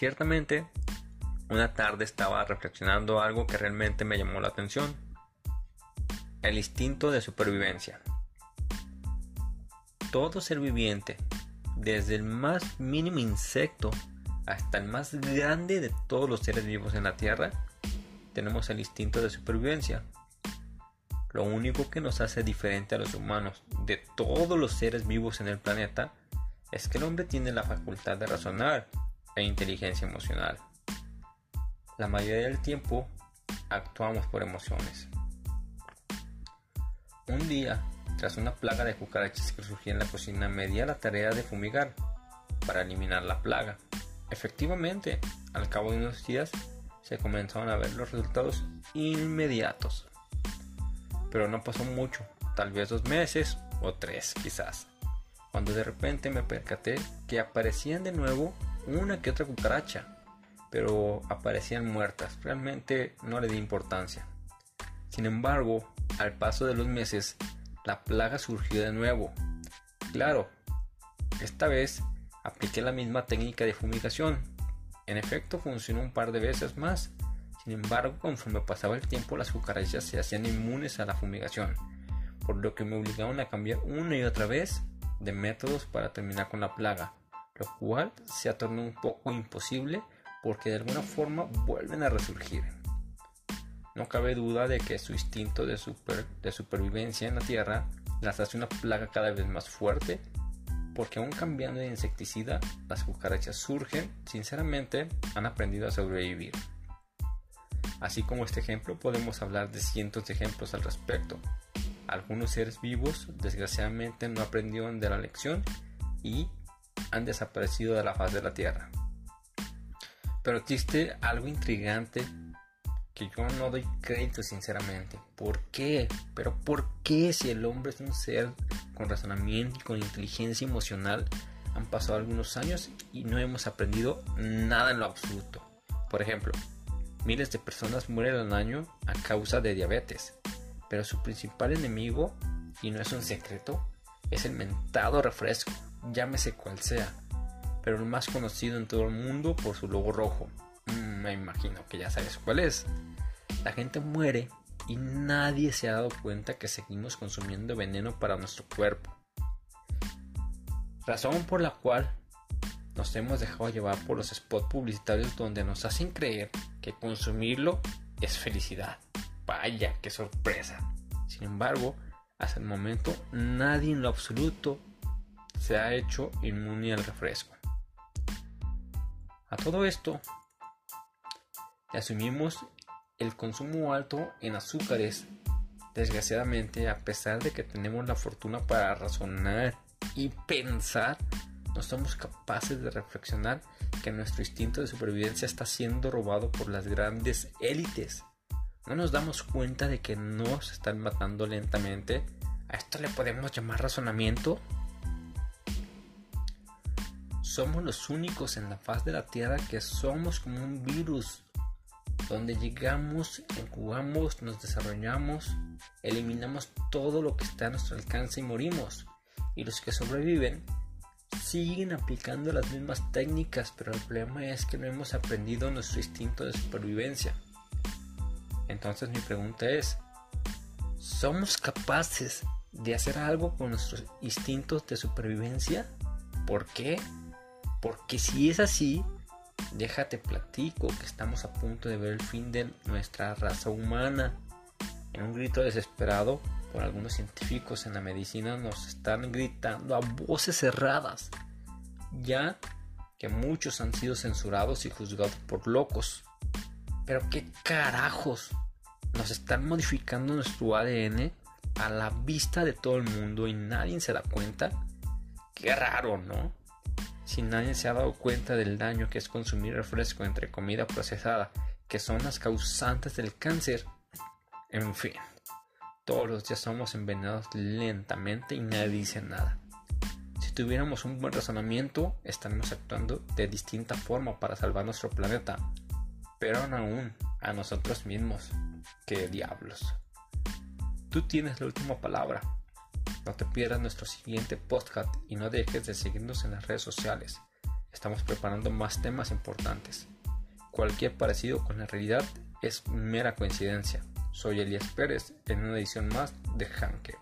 Ciertamente, una tarde estaba reflexionando algo que realmente me llamó la atención. El instinto de supervivencia. Todo ser viviente, desde el más mínimo insecto hasta el más grande de todos los seres vivos en la Tierra, tenemos el instinto de supervivencia. Lo único que nos hace diferente a los humanos de todos los seres vivos en el planeta es que el hombre tiene la facultad de razonar e inteligencia emocional. La mayoría del tiempo actuamos por emociones. Un día, tras una plaga de cucarachas que surgía en la cocina, me di a la tarea de fumigar para eliminar la plaga. Efectivamente, al cabo de unos días se comenzaron a ver los resultados inmediatos. Pero no pasó mucho, tal vez dos meses o tres quizás, cuando de repente me percaté que aparecían de nuevo una que otra cucaracha, pero aparecían muertas. Realmente no le di importancia. Sin embargo, al paso de los meses, la plaga surgió de nuevo. Claro, esta vez apliqué la misma técnica de fumigación. En efecto, funcionó un par de veces más. Sin embargo, conforme pasaba el tiempo, las cucarachas se hacían inmunes a la fumigación, por lo que me obligaron a cambiar una y otra vez de métodos para terminar con la plaga lo cual se ha tornado un poco imposible porque de alguna forma vuelven a resurgir. No cabe duda de que su instinto de, supervivencia en la Tierra las hace una plaga cada vez más fuerte, porque aún cambiando de insecticida, las cucarachas surgen, sinceramente, han aprendido a sobrevivir. Así como este ejemplo, podemos hablar de cientos de ejemplos al respecto. Algunos seres vivos, desgraciadamente, no aprendieron de la lección y han desaparecido de la faz de la Tierra. Pero existe algo intrigante que yo no doy crédito sinceramente. ¿Por qué? Pero ¿por qué si el hombre es un ser con razonamiento y con inteligencia emocional? Han pasado algunos años y no hemos aprendido nada en lo absoluto. Por ejemplo, miles de personas mueren al año a causa de diabetes, pero su principal enemigo, y no es un secreto, es el mentado refresco llámese cual sea, pero el más conocido en todo el mundo por su logo rojo. Mm, me imagino que ya sabes cuál es. La gente muere y nadie se ha dado cuenta que seguimos consumiendo veneno para nuestro cuerpo. Razón por la cual nos hemos dejado llevar por los spots publicitarios donde nos hacen creer que consumirlo es felicidad. Vaya, qué sorpresa. Sin embargo, hasta el momento nadie en lo absoluto se ha hecho inmune al refresco. A todo esto, asumimos el consumo alto en azúcares. Desgraciadamente, a pesar de que tenemos la fortuna para razonar y pensar, no somos capaces de reflexionar que nuestro instinto de supervivencia está siendo robado por las grandes élites. No nos damos cuenta de que nos están matando lentamente. ¿A esto le podemos llamar razonamiento? Somos los únicos en la faz de la Tierra que somos como un virus, donde llegamos, incubamos, nos desarrollamos, eliminamos todo lo que está a nuestro alcance y morimos. Y los que sobreviven siguen aplicando las mismas técnicas, pero el problema es que no hemos aprendido nuestro instinto de supervivencia. Entonces mi pregunta es, ¿somos capaces de hacer algo con nuestros instintos de supervivencia? ¿Por qué? Porque si es así, déjate platico que estamos a punto de ver el fin de nuestra raza humana. En un grito desesperado, por algunos científicos en la medicina nos están gritando a voces cerradas, ya que muchos han sido censurados y juzgados por locos. Pero qué carajos, nos están modificando nuestro ADN a la vista de todo el mundo y nadie se da cuenta. Qué raro, ¿no? si nadie se ha dado cuenta del daño que es consumir refresco entre comida procesada, que son las causantes del cáncer. En fin, todos los días somos envenenados lentamente y nadie dice nada. Si tuviéramos un buen razonamiento, estaríamos actuando de distinta forma para salvar nuestro planeta, pero aún a nosotros mismos. ¡Qué diablos! Tú tienes la última palabra. No te pierdas nuestro siguiente podcast y no dejes de seguirnos en las redes sociales. estamos preparando más temas importantes. Cualquier parecido con la realidad es mera coincidencia. Soy Elías Pérez en una edición más de Hanke.